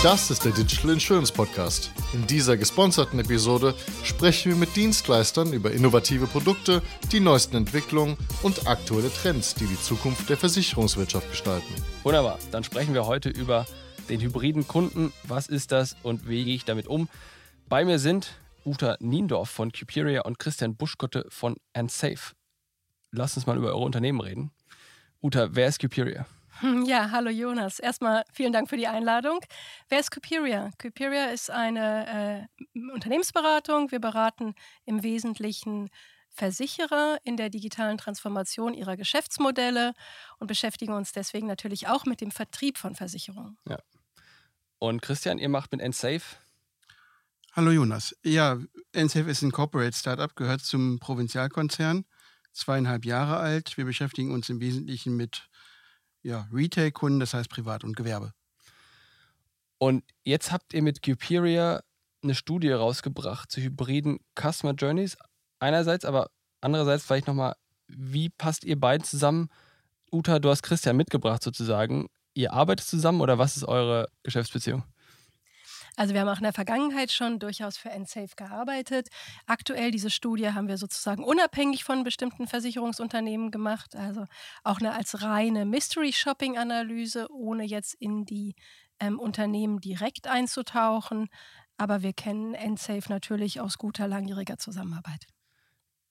Das ist der Digital Insurance Podcast. In dieser gesponserten Episode sprechen wir mit Dienstleistern über innovative Produkte, die neuesten Entwicklungen und aktuelle Trends, die die Zukunft der Versicherungswirtschaft gestalten. Wunderbar, dann sprechen wir heute über den hybriden Kunden. Was ist das und wie gehe ich damit um? Bei mir sind Uta Niendorf von Cuperia und Christian Buschkotte von AndSafe. Lass uns mal über eure Unternehmen reden. Uta, wer ist Cuperia? Ja, hallo Jonas. Erstmal vielen Dank für die Einladung. Wer ist Cuperia? Cuperia ist eine äh, Unternehmensberatung. Wir beraten im Wesentlichen Versicherer in der digitalen Transformation ihrer Geschäftsmodelle und beschäftigen uns deswegen natürlich auch mit dem Vertrieb von Versicherungen. Ja. Und Christian, ihr macht mit Ensafe? Hallo Jonas. Ja, Ensafe ist ein Corporate Startup, gehört zum Provinzialkonzern, zweieinhalb Jahre alt. Wir beschäftigen uns im Wesentlichen mit ja, Retail-Kunden, das heißt Privat und Gewerbe. Und jetzt habt ihr mit Cuperia eine Studie rausgebracht zu hybriden Customer Journeys. Einerseits, aber andererseits vielleicht nochmal, wie passt ihr beiden zusammen? Uta, du hast Christian mitgebracht sozusagen. Ihr arbeitet zusammen oder was ist eure Geschäftsbeziehung? Also wir haben auch in der Vergangenheit schon durchaus für NSAFE gearbeitet. Aktuell diese Studie haben wir sozusagen unabhängig von bestimmten Versicherungsunternehmen gemacht, also auch eine als reine Mystery Shopping Analyse, ohne jetzt in die ähm, Unternehmen direkt einzutauchen. Aber wir kennen NSAFE natürlich aus guter langjähriger Zusammenarbeit.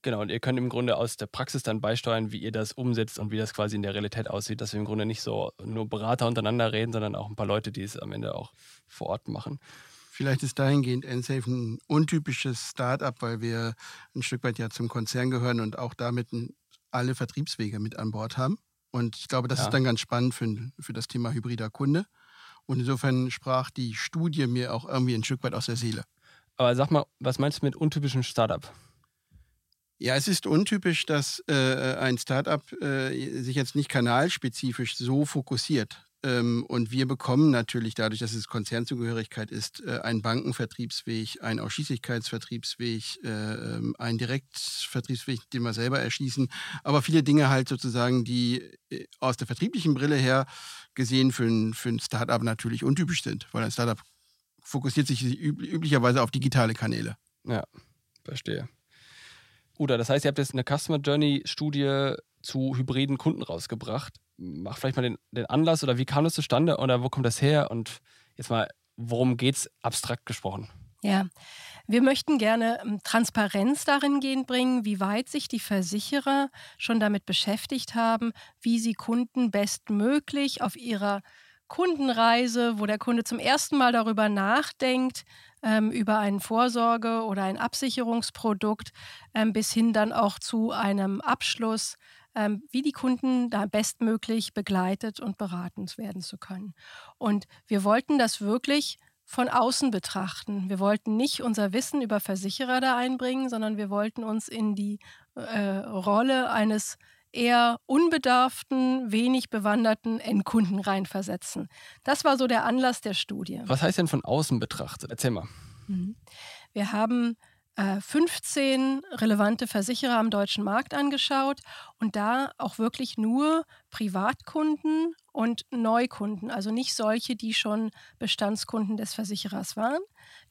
Genau, und ihr könnt im Grunde aus der Praxis dann beisteuern, wie ihr das umsetzt und wie das quasi in der Realität aussieht, dass wir im Grunde nicht so nur Berater untereinander reden, sondern auch ein paar Leute, die es am Ende auch vor Ort machen. Vielleicht ist dahingehend NSafe ein untypisches Start-up, weil wir ein Stück weit ja zum Konzern gehören und auch damit alle Vertriebswege mit an Bord haben. Und ich glaube, das ja. ist dann ganz spannend für, für das Thema hybrider Kunde. Und insofern sprach die Studie mir auch irgendwie ein Stück weit aus der Seele. Aber sag mal, was meinst du mit untypischem Startup? Ja, es ist untypisch, dass äh, ein Startup äh, sich jetzt nicht kanalspezifisch so fokussiert. Ähm, und wir bekommen natürlich dadurch, dass es Konzernzugehörigkeit ist, äh, einen Bankenvertriebsweg, einen Ausschließlichkeitsvertriebsweg, äh, ähm, einen Direktvertriebsweg, den wir selber erschließen. Aber viele Dinge halt sozusagen, die äh, aus der vertrieblichen Brille her gesehen für ein, für ein Startup natürlich untypisch sind, weil ein Startup fokussiert sich üb üblicherweise auf digitale Kanäle. Ja, verstehe. Oder das heißt, ihr habt jetzt eine Customer Journey Studie zu hybriden Kunden rausgebracht. Mach vielleicht mal den, den Anlass oder wie kam das zustande oder wo kommt das her und jetzt mal, worum geht es abstrakt gesprochen? Ja, wir möchten gerne ähm, Transparenz darin gehen bringen, wie weit sich die Versicherer schon damit beschäftigt haben, wie sie Kunden bestmöglich auf ihrer Kundenreise, wo der Kunde zum ersten Mal darüber nachdenkt, ähm, über ein Vorsorge- oder ein Absicherungsprodukt, ähm, bis hin dann auch zu einem Abschluss, ähm, wie die Kunden da bestmöglich begleitet und beraten werden zu können. Und wir wollten das wirklich von außen betrachten. Wir wollten nicht unser Wissen über Versicherer da einbringen, sondern wir wollten uns in die äh, Rolle eines eher unbedarften, wenig bewanderten Endkunden reinversetzen. Das war so der Anlass der Studie. Was heißt denn von außen betrachtet? Erzähl mal. Mhm. Wir haben 15 äh, relevante Versicherer am deutschen Markt angeschaut und da auch wirklich nur Privatkunden und Neukunden, also nicht solche, die schon Bestandskunden des Versicherers waren.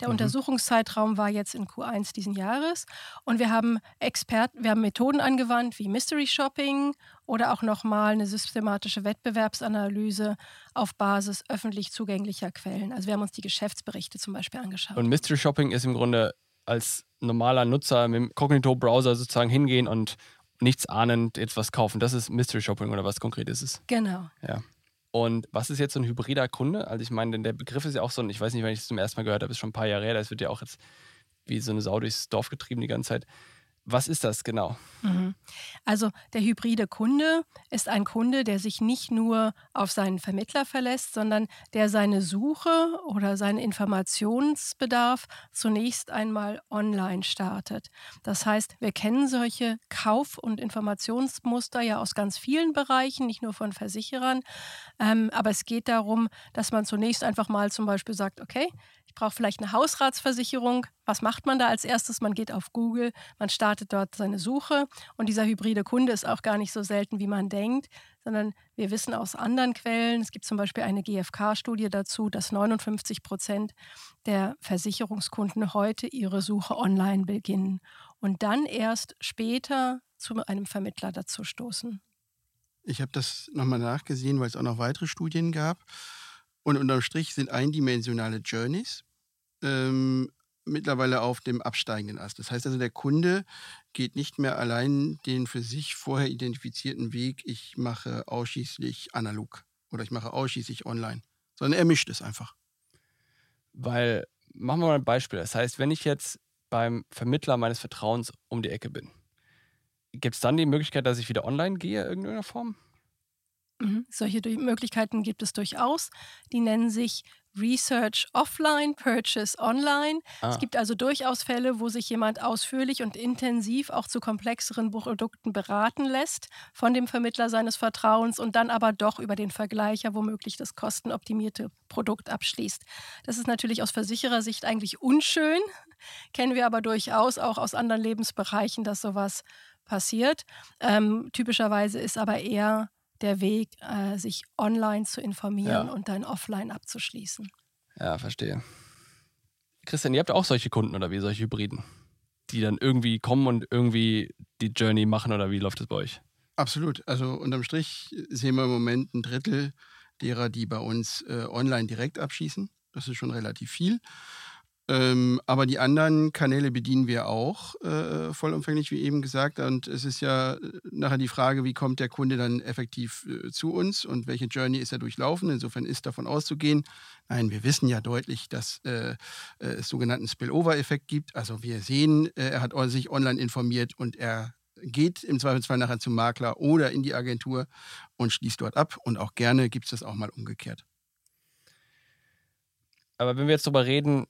Der mhm. Untersuchungszeitraum war jetzt in Q1 diesen Jahres und wir haben Experten, wir haben Methoden angewandt wie Mystery Shopping oder auch nochmal eine systematische Wettbewerbsanalyse auf Basis öffentlich zugänglicher Quellen. Also wir haben uns die Geschäftsberichte zum Beispiel angeschaut. Und Mystery Shopping ist im Grunde als normaler Nutzer mit dem Cognito-Browser sozusagen hingehen und nichts ahnend jetzt was kaufen. Das ist Mystery Shopping oder was konkret ist es? Genau. Ja. Und was ist jetzt so ein hybrider Kunde? Also ich meine, denn der Begriff ist ja auch so ein, ich weiß nicht, wenn ich es zum ersten Mal gehört habe, ist schon ein paar Jahre her, das wird ja auch jetzt wie so eine Sau durchs Dorf getrieben die ganze Zeit. Was ist das genau? Mhm. Also der hybride Kunde ist ein Kunde, der sich nicht nur auf seinen Vermittler verlässt, sondern der seine Suche oder seinen Informationsbedarf zunächst einmal online startet. Das heißt, wir kennen solche Kauf- und Informationsmuster ja aus ganz vielen Bereichen, nicht nur von Versicherern. Ähm, aber es geht darum, dass man zunächst einfach mal zum Beispiel sagt, okay, brauche vielleicht eine Hausratsversicherung. Was macht man da als erstes? Man geht auf Google, man startet dort seine Suche und dieser hybride Kunde ist auch gar nicht so selten, wie man denkt, sondern wir wissen aus anderen Quellen, es gibt zum Beispiel eine GfK-Studie dazu, dass 59 Prozent der Versicherungskunden heute ihre Suche online beginnen und dann erst später zu einem Vermittler dazu stoßen. Ich habe das nochmal nachgesehen, weil es auch noch weitere Studien gab. Und unterm Strich sind eindimensionale Journeys ähm, mittlerweile auf dem absteigenden Ast. Das heißt also, der Kunde geht nicht mehr allein den für sich vorher identifizierten Weg, ich mache ausschließlich analog oder ich mache ausschließlich online, sondern er mischt es einfach. Weil, machen wir mal ein Beispiel. Das heißt, wenn ich jetzt beim Vermittler meines Vertrauens um die Ecke bin, gibt es dann die Möglichkeit, dass ich wieder online gehe in irgendeiner Form? Mhm. Solche Möglichkeiten gibt es durchaus. Die nennen sich Research Offline, Purchase Online. Ah. Es gibt also durchaus Fälle, wo sich jemand ausführlich und intensiv auch zu komplexeren Produkten beraten lässt von dem Vermittler seines Vertrauens und dann aber doch über den Vergleicher womöglich das kostenoptimierte Produkt abschließt. Das ist natürlich aus Versicherersicht eigentlich unschön, kennen wir aber durchaus auch aus anderen Lebensbereichen, dass sowas passiert. Ähm, typischerweise ist aber eher der Weg, äh, sich online zu informieren ja. und dann offline abzuschließen. Ja, verstehe. Christian, ihr habt auch solche Kunden oder wie, solche Hybriden, die dann irgendwie kommen und irgendwie die Journey machen oder wie läuft das bei euch? Absolut. Also unterm Strich sehen wir im Moment ein Drittel derer, die bei uns äh, online direkt abschließen. Das ist schon relativ viel. Ähm, aber die anderen Kanäle bedienen wir auch äh, vollumfänglich, wie eben gesagt. Und es ist ja äh, nachher die Frage, wie kommt der Kunde dann effektiv äh, zu uns und welche Journey ist er durchlaufen. Insofern ist davon auszugehen. Nein, wir wissen ja deutlich, dass äh, äh es sogenannten Spillover-Effekt gibt. Also wir sehen, äh, er hat sich online informiert und er geht im Zweifelsfall nachher zum Makler oder in die Agentur und schließt dort ab. Und auch gerne gibt es das auch mal umgekehrt. Aber wenn wir jetzt darüber reden,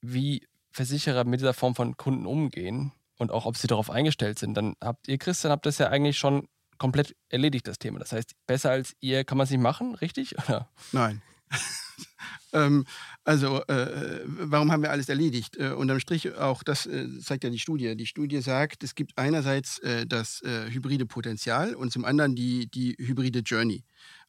wie Versicherer mit dieser Form von Kunden umgehen und auch ob sie darauf eingestellt sind, dann habt ihr, Christian, habt das ja eigentlich schon komplett erledigt, das Thema. Das heißt, besser als ihr kann man es nicht machen, richtig? Oder? Nein. ähm, also, äh, warum haben wir alles erledigt? Äh, unterm Strich, auch das äh, zeigt ja die Studie. Die Studie sagt, es gibt einerseits äh, das äh, hybride Potenzial und zum anderen die, die hybride Journey.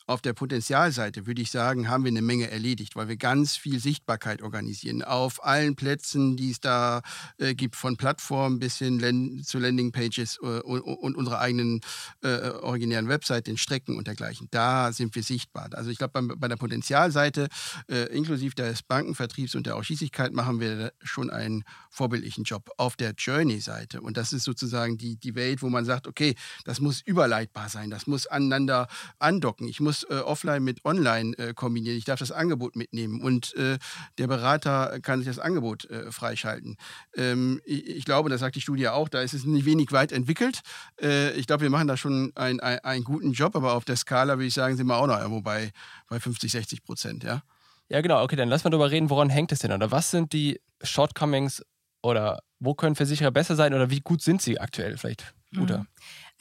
Auf der Potenzialseite würde ich sagen, haben wir eine Menge erledigt, weil wir ganz viel Sichtbarkeit organisieren. Auf allen Plätzen, die es da äh, gibt, von Plattformen bis hin zu Landingpages äh, und, und unserer eigenen äh, originären Website, den Strecken und dergleichen. Da sind wir sichtbar. Also ich glaube, bei, bei, der Potenzialseite, äh, inklusive des Bankenvertriebs und der Ausschließlichkeit, machen wir schon einen vorbildlichen Job. Auf der Journey-Seite, und das ist sozusagen die, die Welt, wo man sagt, okay, das muss überleitbar sein, das muss aneinander andocken. Ich muss äh, offline mit online äh, kombinieren. Ich darf das Angebot mitnehmen und äh, der Berater kann sich das Angebot äh, freischalten. Ähm, ich, ich, glaube, das sagt die Studie auch, da ist es nicht wenig weit entwickelt. Äh, ich glaube, wir machen da schon einen, einen, einen guten Job, aber auf der Skala würde ich sagen, sind wir auch noch irgendwo bei, bei 50, 60 Prozent, ja. Ja, genau. Okay, dann lass mal darüber reden, woran hängt es denn? Oder was sind die Shortcomings oder wo können Versicherer besser sein oder wie gut sind sie aktuell vielleicht? Guter. Mhm.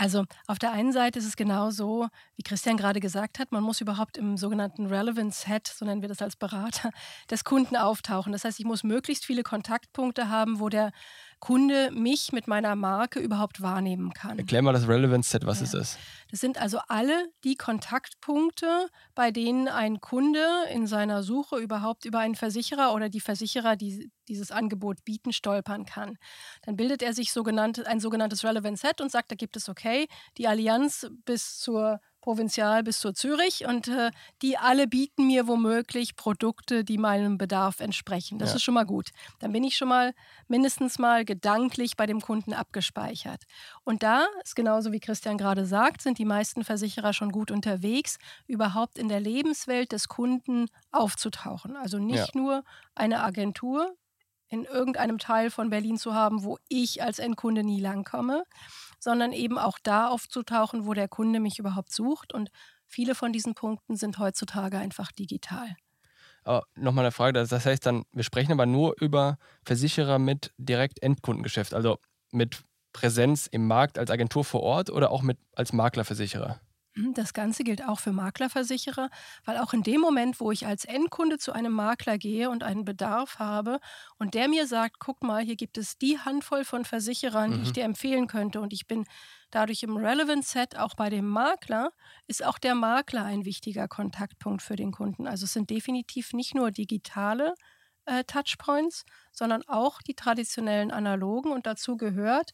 Also auf der einen Seite ist es genau so, wie Christian gerade gesagt hat, man muss überhaupt im sogenannten Relevance Set, so nennen wir das als Berater, des Kunden auftauchen. Das heißt, ich muss möglichst viele Kontaktpunkte haben, wo der Kunde mich mit meiner Marke überhaupt wahrnehmen kann. Erklär mal das Relevance Set, was ja. ist das? Das sind also alle die Kontaktpunkte, bei denen ein Kunde in seiner Suche überhaupt über einen Versicherer oder die Versicherer, die dieses Angebot bieten, stolpern kann. Dann bildet er sich sogenannte, ein sogenanntes Relevance Set und sagt, da gibt es okay, die Allianz bis zur Provinzial bis zur Zürich und äh, die alle bieten mir womöglich Produkte, die meinem Bedarf entsprechen. Das ja. ist schon mal gut. Dann bin ich schon mal mindestens mal gedanklich bei dem Kunden abgespeichert. Und da ist genauso wie Christian gerade sagt, sind die meisten Versicherer schon gut unterwegs, überhaupt in der Lebenswelt des Kunden aufzutauchen. Also nicht ja. nur eine Agentur in irgendeinem Teil von Berlin zu haben, wo ich als Endkunde nie langkomme, sondern eben auch da aufzutauchen, wo der Kunde mich überhaupt sucht. Und viele von diesen Punkten sind heutzutage einfach digital. Aber nochmal eine Frage, das heißt dann, wir sprechen aber nur über Versicherer mit direkt Endkundengeschäft, also mit Präsenz im Markt als Agentur vor Ort oder auch mit als Maklerversicherer? Das Ganze gilt auch für Maklerversicherer, weil auch in dem Moment, wo ich als Endkunde zu einem Makler gehe und einen Bedarf habe und der mir sagt, guck mal, hier gibt es die Handvoll von Versicherern, die ich Mhm. dir empfehlen könnte und ich bin dadurch im Relevant Set auch bei dem Makler, ist auch der Makler ein wichtiger Kontaktpunkt für den Kunden. Also es sind definitiv nicht nur digitale äh, Touchpoints, sondern auch die traditionellen analogen und dazu gehört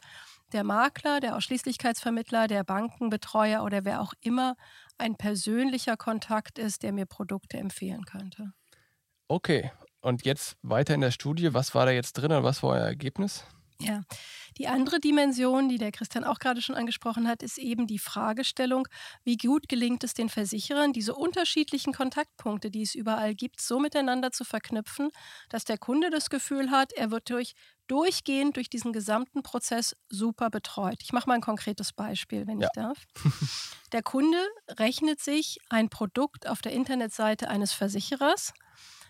der Makler, der Ausschließlichkeitsvermittler, der Bankenbetreuer oder wer auch immer ein persönlicher Kontakt ist, der mir Produkte empfehlen könnte. Okay, und jetzt weiter in der Studie. Was war da jetzt drin und was war euer Ergebnis? Ja, die andere Dimension, die der Christian auch gerade schon angesprochen hat, ist eben die Fragestellung, wie gut gelingt es den Versicherern, diese unterschiedlichen Kontaktpunkte, die es überall gibt, so miteinander zu verknüpfen, dass der Kunde das Gefühl hat, er wird durch, durchgehend durch diesen gesamten Prozess super betreut. Ich mache mal ein konkretes Beispiel, wenn Ja. ich darf. Der Kunde rechnet sich ein Produkt auf der Internetseite eines Versicherers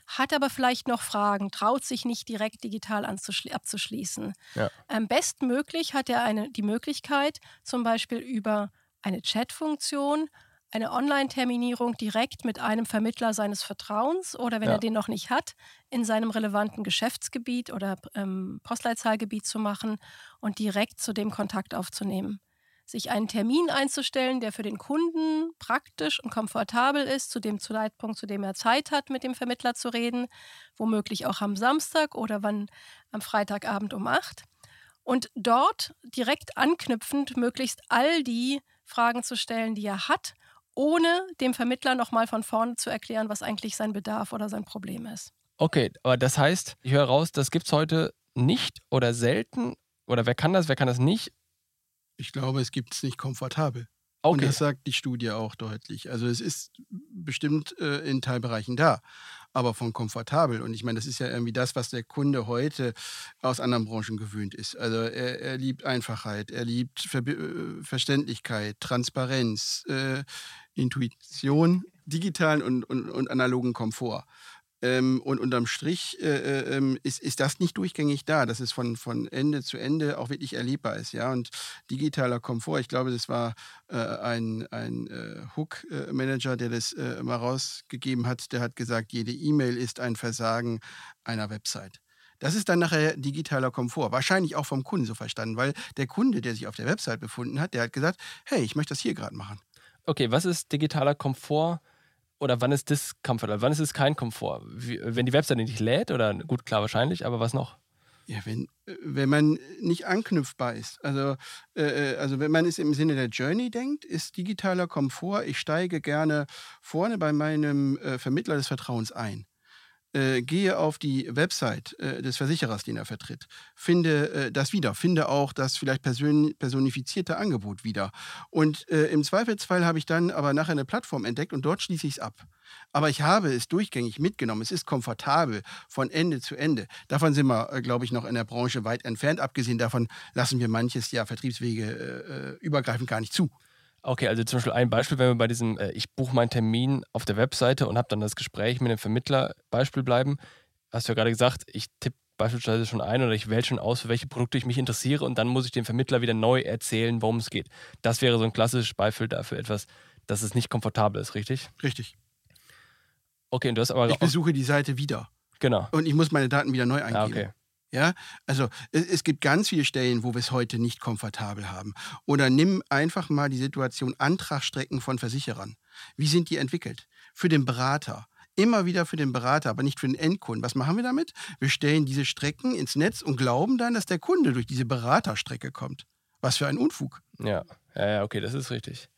hat aber vielleicht noch Fragen, traut sich nicht direkt digital abzuschließen. Ja. Ähm, bestmöglich hat er eine, die Möglichkeit, zum Beispiel über eine Chat-Funktion, eine Online-Terminierung direkt mit einem Vermittler seines Vertrauens oder wenn Ja. er den noch nicht hat, in seinem relevanten Geschäftsgebiet oder ähm, Postleitzahlgebiet zu machen und direkt zu dem Kontakt aufzunehmen sich einen Termin einzustellen, der für den Kunden praktisch und komfortabel ist, zu dem Zeitpunkt, zu dem er Zeit hat, mit dem Vermittler zu reden, womöglich auch am Samstag oder wann am Freitagabend um 8. Und dort direkt anknüpfend möglichst all die Fragen zu stellen, die er hat, ohne dem Vermittler nochmal von vorne zu erklären, was eigentlich sein Bedarf oder sein Problem ist. Okay, aber das heißt, ich höre raus, das gibt es heute nicht oder selten. Oder wer kann das, wer kann das nicht? Ich glaube, es gibt es nicht komfortabel. Und Okay. das sagt die Studie auch deutlich. Also es ist bestimmt äh, in Teilbereichen da, aber von komfortabel. Und ich meine, das ist ja irgendwie das, was der Kunde heute aus anderen Branchen gewöhnt ist. Also er, er liebt Einfachheit, er liebt Verbi äh, Verständlichkeit, Transparenz, äh, Intuition, digitalen und, und, und analogen Komfort. Ähm, und unterm Strich äh, äh, ähm, ist, ist das nicht durchgängig da, dass es von, von Ende zu Ende auch wirklich erlebbar ist. Ja? Und digitaler Komfort, ich glaube, das war äh, ein, ein äh, Hook-Manager, der das äh, mal rausgegeben hat, der hat gesagt, jede E-Mail ist ein Versagen einer Website. Das ist dann nachher digitaler Komfort. Wahrscheinlich auch vom Kunden so verstanden, weil der Kunde, der sich auf der Website befunden hat, der hat gesagt, hey, ich möchte das hier gerade machen. Okay, was ist digitaler Komfort oder wann ist Discomfort? Also wann ist es kein Komfort? Wie, wenn die Webseite nicht lädt oder gut, klar, wahrscheinlich, aber was noch? Ja, wenn, wenn man nicht anknüpfbar ist. Also, äh, äh, also wenn man es im Sinne der Journey denkt, ist digitaler Komfort, ich steige gerne vorne bei meinem äh, Vermittler des Vertrauens ein. Äh, gehe auf die Website äh, des Versicherers, den er vertritt, finde äh, das wieder, finde auch das vielleicht persön personifizierte Angebot wieder. Und äh, im Zweifelsfall habe ich dann aber nachher eine Plattform entdeckt und dort schließe ich es ab. Aber ich habe es durchgängig mitgenommen. Es ist komfortabel von Ende zu Ende. Davon sind wir, äh, glaube ich, noch in der Branche weit entfernt. Abgesehen davon lassen wir manches ja Vertriebswege übergreifend gar nicht zu. Okay, also zum Beispiel ein Beispiel, wenn wir bei diesem, äh, ich buche meinen Termin auf der Webseite und habe dann das Gespräch mit dem Vermittler Beispiel bleiben, hast du ja gerade gesagt, ich tippe beispielsweise schon ein oder ich wähle schon aus, für welche Produkte ich mich interessiere und dann muss ich dem Vermittler wieder neu erzählen, worum es geht. Das wäre so ein klassisches Beispiel dafür etwas, dass es nicht komfortabel ist, richtig? Richtig. Okay, und du hast aber Ich besuche die Seite wieder genau. und ich muss meine Daten wieder neu eingeben. Ah, okay. Ja, also es, es gibt ganz viele Stellen, wo wir es heute nicht komfortabel haben. Oder nimm einfach mal die Situation Antragsstrecken von Versicherern. Wie sind die entwickelt? Für den Berater. Immer wieder für den Berater, aber nicht für den Endkunden. Was machen wir damit? Wir stellen diese Strecken ins Netz und glauben dann, dass der Kunde durch diese Beraterstrecke kommt. Was für ein Unfug. Ja, ja, okay, das ist richtig.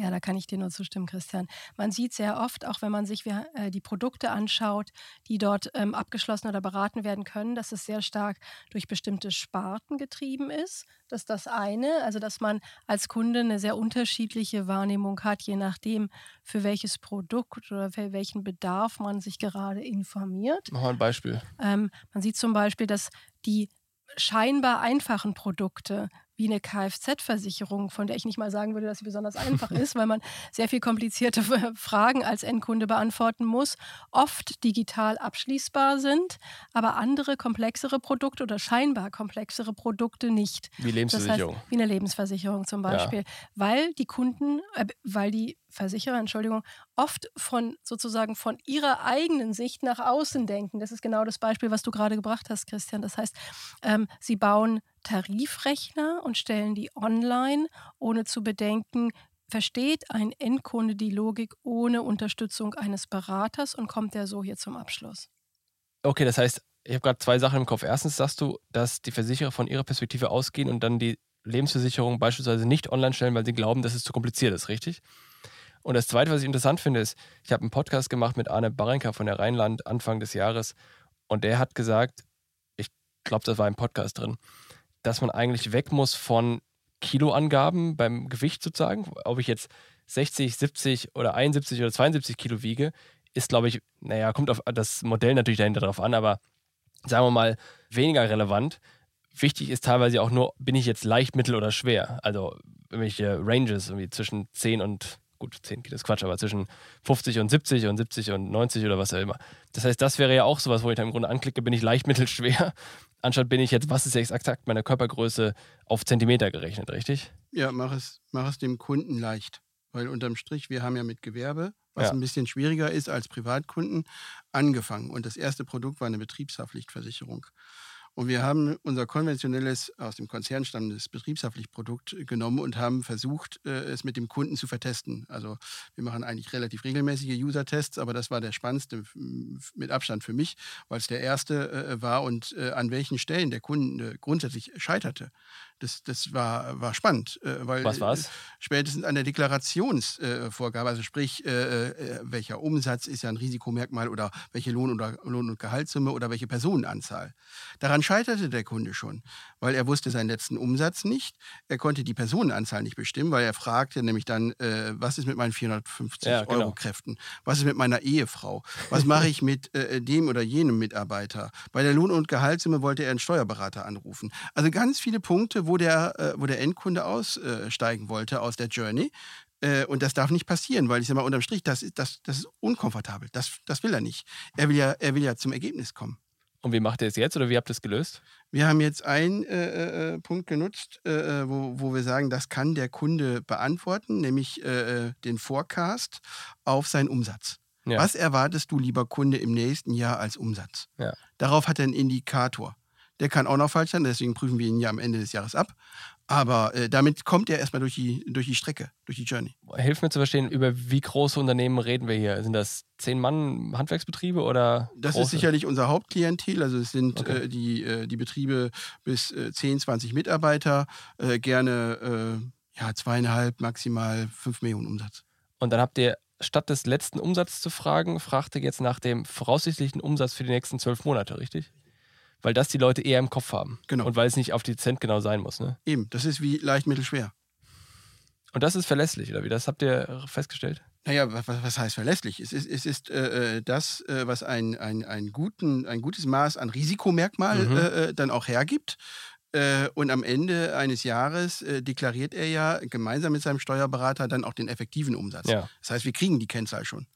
Ja, da kann ich dir nur zustimmen, Christian. Man sieht sehr oft, auch wenn man sich äh, die Produkte anschaut, die dort ähm, abgeschlossen oder beraten werden können, dass es sehr stark durch bestimmte Sparten getrieben ist. Das ist das eine, also dass man als Kunde eine sehr unterschiedliche Wahrnehmung hat, je nachdem, für welches Produkt oder für welchen Bedarf man sich gerade informiert. Mach mal ein Beispiel. Ähm, man sieht zum Beispiel, dass die scheinbar einfachen Produkte wie eine Kfz-Versicherung, von der ich nicht mal sagen würde, dass sie besonders einfach ist, weil man sehr viel komplizierte Fragen als Endkunde beantworten muss, oft digital abschließbar sind, aber andere komplexere Produkte oder scheinbar komplexere Produkte nicht. Wie Lebensversicherung. Das heißt, wie eine Lebensversicherung zum Beispiel, ja. weil die Kunden, äh, weil die Versicherer, Entschuldigung, oft von sozusagen von ihrer eigenen Sicht nach außen denken. Das ist genau das Beispiel, was du gerade gebracht hast, Christian. Das heißt, ähm, sie bauen Tarifrechner und stellen die online, ohne zu bedenken, versteht ein Endkunde die Logik ohne Unterstützung eines Beraters und kommt der so hier zum Abschluss. Okay, das heißt, ich habe gerade zwei Sachen im Kopf. Erstens sagst du, dass die Versicherer von ihrer Perspektive ausgehen und dann die Lebensversicherung beispielsweise nicht online stellen, weil sie glauben, dass es zu kompliziert ist, richtig? Und das Zweite, was ich interessant finde, ist, ich habe einen Podcast gemacht mit Arne Barenka von der Rheinland Anfang des Jahres und der hat gesagt, ich glaube, das war im Podcast drin, dass man eigentlich weg muss von Kiloangaben beim Gewicht sozusagen. Ob ich jetzt 60, 70 oder 71 oder 72 Kilo wiege, ist, glaube ich, naja, kommt auf das Modell natürlich dahinter drauf an, aber sagen wir mal, weniger relevant. Wichtig ist teilweise auch nur, bin ich jetzt leicht, mittel oder schwer? Also irgendwelche Ranges irgendwie zwischen 10 und gut, 10 Kilo ist Quatsch, aber zwischen 50 und 70 und 70 und 90 oder was auch immer. Das heißt, das wäre ja auch sowas, wo ich dann im Grunde anklicke, bin ich leicht, mittel, schwer. Anstatt bin ich jetzt, was ist jetzt exakt meine Körpergröße auf Zentimeter gerechnet, richtig? Ja, mach es, mach es dem Kunden leicht. Weil unterm Strich, wir haben ja mit Gewerbe, was ja. ein bisschen schwieriger ist als Privatkunden, angefangen. Und das erste Produkt war eine Betriebshaftpflichtversicherung. Und wir haben unser konventionelles, aus dem Konzern stammendes Betriebshaftpflichtprodukt genommen und haben versucht, äh, es mit dem Kunden zu vertesten. Also wir machen eigentlich relativ regelmäßige User-Tests, aber das war der spannendste mit Abstand für mich, weil es der erste äh, war und äh, an welchen Stellen der Kunde grundsätzlich scheiterte das, das war, war spannend. Äh, weil Was war's? Spätestens an der Deklarationsvorgabe, also sprich, äh, äh, welcher Umsatz ist ja ein Risikomerkmal oder welche Lohn- oder Lohn- und Gehaltssumme oder welche Personenanzahl. Daran scheiterte der Kunde schon, weil er wusste seinen letzten Umsatz nicht. Er konnte die Personenanzahl nicht bestimmen, weil er fragte nämlich dann, äh, was ist mit meinen 450 ja, genau. Euro Kräften? Was ist mit meiner Ehefrau? Was mache ich mit äh, dem oder jenem Mitarbeiter? Bei der Lohn- und Gehaltssumme wollte er einen Steuerberater anrufen. Also ganz viele Punkte, wo der, äh, wo der Endkunde aussteigen wollte aus der Journey. Äh, und das darf nicht passieren, weil ich sage mal, unterm Strich, das, das, das ist unkomfortabel. Das, das will er nicht. Er will, ja, er will ja zum Ergebnis kommen. Und wie macht ihr es jetzt oder wie habt ihr es gelöst? Wir haben jetzt einen äh, äh, Punkt genutzt, äh, äh, wo, wo wir sagen, das kann der Kunde beantworten, nämlich äh, den Forecast auf seinen Umsatz. Ja. Was erwartest du, lieber Kunde, im nächsten Jahr als Umsatz? Ja. Darauf hat er einen Indikator. Der kann auch noch falsch sein, deswegen prüfen wir ihn ja am Ende des Jahres ab. Aber äh, damit kommt er erstmal durch die, durch die Strecke, durch die Journey. Hilf mir zu verstehen, über wie große Unternehmen reden wir hier? Sind das zehn Mann Handwerksbetriebe oder? Das große? ist sicherlich unser Hauptklientel. Also es sind okay. äh, die, äh, die Betriebe bis äh, 10, 20 Mitarbeiter, äh, gerne äh, ja, zweieinhalb, maximal fünf Millionen Umsatz. Und dann habt ihr statt des letzten Umsatzes zu fragen, fragt ihr jetzt nach dem voraussichtlichen Umsatz für die nächsten zwölf Monate, richtig? Weil das die Leute eher im Kopf haben. Genau. Und weil es nicht auf die Cent genau sein muss. Ne? Eben, das ist wie leicht, mittel, schwer. Und das ist verlässlich, oder wie? Das habt ihr festgestellt? Naja, was, was heißt verlässlich? Es ist, es ist äh, äh, das, äh, was ein, ein, ein, guten, ein gutes Maß an Risikomerkmal mhm. Äh, äh, dann auch hergibt. Äh, und am Ende eines Jahres deklariert er ja gemeinsam mit seinem Steuerberater dann auch den effektiven Umsatz. Ja. Das heißt, wir kriegen die Kennzahl schon.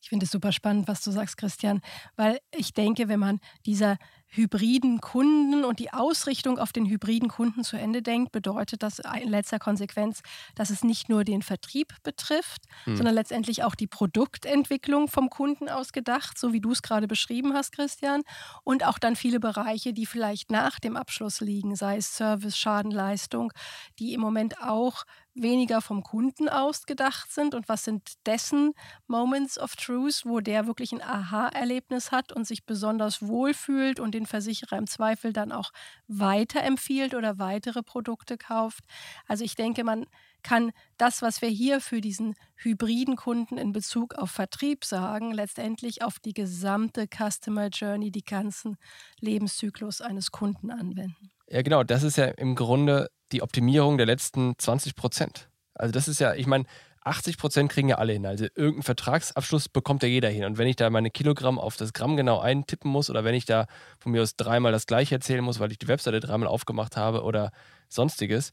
Ich finde es super spannend, was du sagst, Christian, weil ich denke, wenn man dieser hybriden Kunden und die Ausrichtung auf den hybriden Kunden zu Ende denkt, bedeutet das in letzter Konsequenz, dass es nicht nur den Vertrieb betrifft, hm. sondern letztendlich auch die Produktentwicklung vom Kunden aus gedacht, so wie du es gerade beschrieben hast, Christian, und auch dann viele Bereiche, die vielleicht nach dem Abschluss liegen, sei es Service, Schadenleistung, die im Moment auch weniger vom Kunden ausgedacht sind und was sind dessen Moments of Truth, wo der wirklich ein Aha-Erlebnis hat und sich besonders wohlfühlt und den Versicherer im Zweifel dann auch weiterempfiehlt oder weitere Produkte kauft. Also ich denke, man kann das, was wir hier für diesen hybriden Kunden in Bezug auf Vertrieb sagen, letztendlich auf die gesamte Customer Journey, die ganzen Lebenszyklus eines Kunden anwenden. Ja, genau. Das ist ja im Grunde die Optimierung der letzten 20 Prozent. Also das ist ja, ich meine, 80 Prozent kriegen ja alle hin. Also irgendeinen Vertragsabschluss bekommt ja jeder hin. Und wenn ich da meine Kilogramm auf das Gramm genau eintippen muss oder wenn ich da von mir aus dreimal das gleiche erzählen muss, weil ich die Webseite dreimal aufgemacht habe oder sonstiges,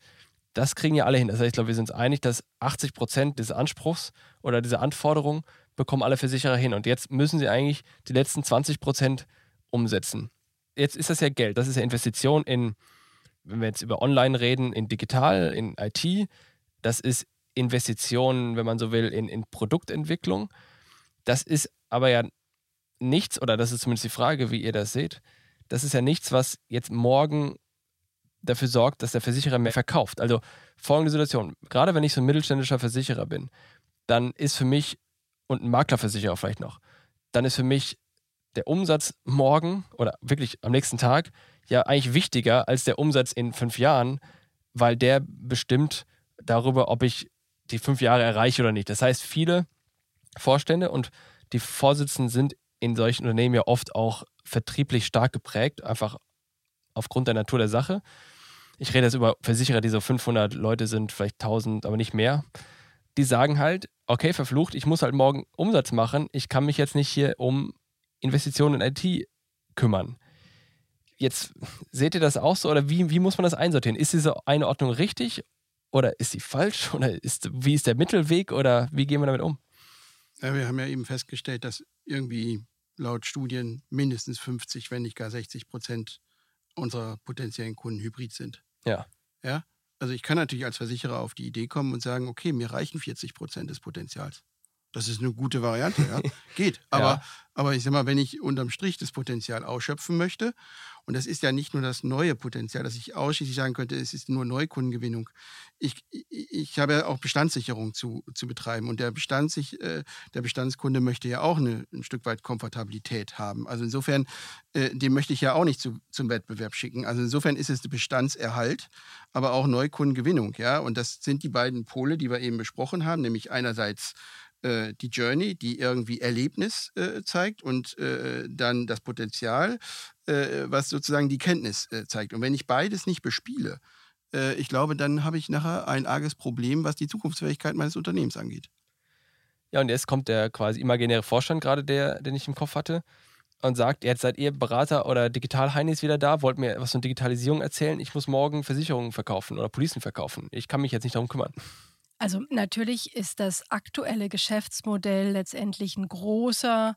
das kriegen ja alle hin. Das heißt, ich glaube, wir sind uns einig, dass 80 Prozent des Anspruchs oder dieser Anforderung bekommen alle Versicherer hin. Und jetzt müssen sie eigentlich die letzten 20 Prozent umsetzen. Jetzt ist das ja Geld. Das ist ja Investition in, wenn wir jetzt über Online reden, in digital, in IT. Das ist Investitionen, wenn man so will, in, in Produktentwicklung. Das ist aber ja nichts, oder das ist zumindest die Frage, wie ihr das seht, das ist ja nichts, was jetzt morgen dafür sorgt, dass der Versicherer mehr verkauft. Also folgende Situation, gerade wenn ich so ein mittelständischer Versicherer bin, dann ist für mich, und ein Maklerversicherer vielleicht noch, dann ist für mich der Umsatz morgen oder wirklich am nächsten Tag ja eigentlich wichtiger als der Umsatz in fünf Jahren, weil der bestimmt darüber, ob ich die fünf Jahre erreiche oder nicht. Das heißt, viele Vorstände und die Vorsitzenden sind in solchen Unternehmen ja oft auch vertrieblich stark geprägt, einfach aufgrund der Natur der Sache. Ich rede jetzt über Versicherer, die so 500 Leute sind, vielleicht 1000, aber nicht mehr. Die sagen halt, okay, verflucht, ich muss halt morgen Umsatz machen. Ich kann mich jetzt nicht hier um Investitionen in IT kümmern. Jetzt seht ihr das auch so oder wie, wie muss man das einsortieren? Ist diese Einordnung richtig oder ist sie falsch? Oder ist, wie ist der Mittelweg? Oder wie gehen wir damit um? Ja, wir haben ja eben festgestellt, dass irgendwie laut Studien mindestens 50, wenn nicht gar 60 Prozent unserer potenziellen Kunden hybrid sind. Ja. Ja. Also ich kann natürlich als Versicherer auf die Idee kommen und sagen, okay, mir reichen 40 Prozent des Potenzials. Das ist eine gute Variante, ja. Geht. Aber, ja. aber ich sag mal, wenn ich unterm Strich das Potenzial ausschöpfen möchte, und das ist ja nicht nur das neue Potenzial, dass ich ausschließlich sagen könnte, es ist nur Neukundengewinnung. Ich, ich habe ja auch Bestandssicherung zu, zu betreiben und der, Bestandssich, äh, der Bestandskunde möchte ja auch eine, ein Stück weit Komfortabilität haben. Also insofern, äh, den möchte ich ja auch nicht zu, zum Wettbewerb schicken. Also insofern ist es der Bestandserhalt, aber auch Neukundengewinnung. Ja? Und das sind die beiden Pole, die wir eben besprochen haben, nämlich einerseits äh, die Journey, die irgendwie Erlebnis äh, zeigt und äh, dann das Potenzial, äh, was sozusagen die Kenntnis äh, zeigt. Und wenn ich beides nicht bespiele, ich glaube, dann habe ich nachher ein arges Problem, was die Zukunftsfähigkeit meines Unternehmens angeht. Ja, und jetzt kommt der quasi imaginäre Vorstand gerade, der, den ich im Kopf hatte, und sagt, jetzt seid ihr Berater oder Digital-Heinis wieder da, wollt mir was von Digitalisierung erzählen, ich muss morgen Versicherungen verkaufen oder Policen verkaufen. Ich kann mich jetzt nicht darum kümmern. Also natürlich ist das aktuelle Geschäftsmodell letztendlich ein großer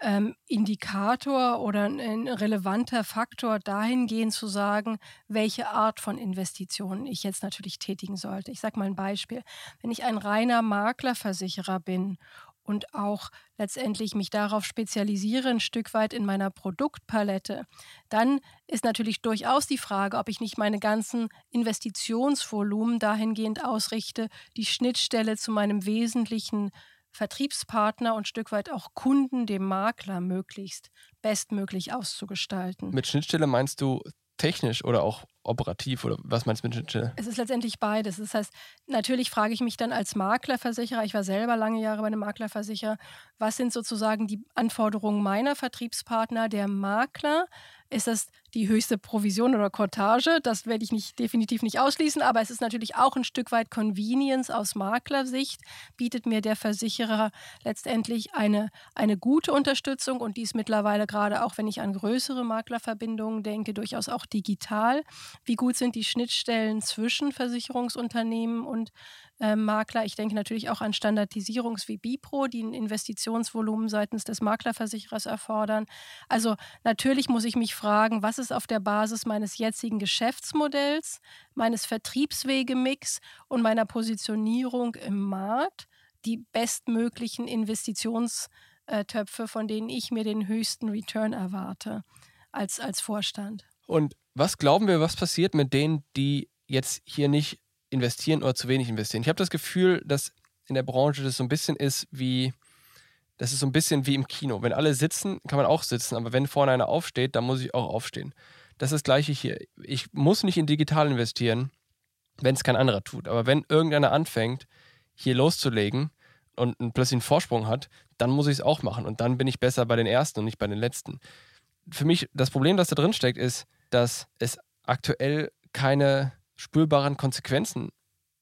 ähm, Indikator oder ein relevanter Faktor dahingehend zu sagen, welche Art von Investitionen ich jetzt natürlich tätigen sollte. Ich sage mal ein Beispiel. Wenn ich ein reiner Maklerversicherer bin und auch letztendlich mich darauf spezialisiere, ein Stück weit in meiner Produktpalette, dann ist natürlich durchaus die Frage, ob ich nicht meine ganzen Investitionsvolumen dahingehend ausrichte, die Schnittstelle zu meinem wesentlichen Vertriebspartner und Stück weit auch Kunden, dem Makler, möglichst bestmöglich auszugestalten. Mit Schnittstelle meinst du technisch oder auch operativ oder was meinst du mit Schnittstelle? Es ist letztendlich beides. Das heißt, natürlich frage ich mich dann als Maklerversicherer, ich war selber lange Jahre bei einem Maklerversicherer, was sind sozusagen die Anforderungen meiner Vertriebspartner, der Makler? Ist das die höchste Provision oder Cottage? Das werde ich nicht, definitiv nicht ausschließen, aber es ist natürlich auch ein Stück weit Convenience aus Maklersicht, bietet mir der Versicherer letztendlich eine, eine gute Unterstützung und dies mittlerweile gerade auch, wenn ich an größere Maklerverbindungen denke, durchaus auch digital. Wie gut sind die Schnittstellen zwischen Versicherungsunternehmen und Makler? Ich denke natürlich auch an Standardisierungs wie Bipro, die ein Investitionsvolumen seitens des Maklerversicherers erfordern. Also natürlich muss ich mich fragen, was ist auf der Basis meines jetzigen Geschäftsmodells, meines Vertriebswegemix und meiner Positionierung im Markt die bestmöglichen Investitionstöpfe, von denen ich mir den höchsten Return erwarte als, als Vorstand. Und was glauben wir, was passiert mit denen, die jetzt hier nicht investieren oder zu wenig investieren? Ich habe das Gefühl, dass in der Branche das so ein bisschen ist wie, das ist so ein bisschen wie im Kino. Wenn alle sitzen, kann man auch sitzen, aber wenn vorne einer aufsteht, dann muss ich auch aufstehen. Das ist das Gleiche hier. Ich muss nicht in digital investieren, wenn es kein anderer tut. Aber wenn irgendeiner anfängt, hier loszulegen und plötzlich einen Vorsprung hat, dann muss ich es auch machen. Und dann bin ich besser bei den Ersten und nicht bei den Letzten. Für mich, das Problem, das da drin steckt, ist, dass es aktuell keine spürbaren Konsequenzen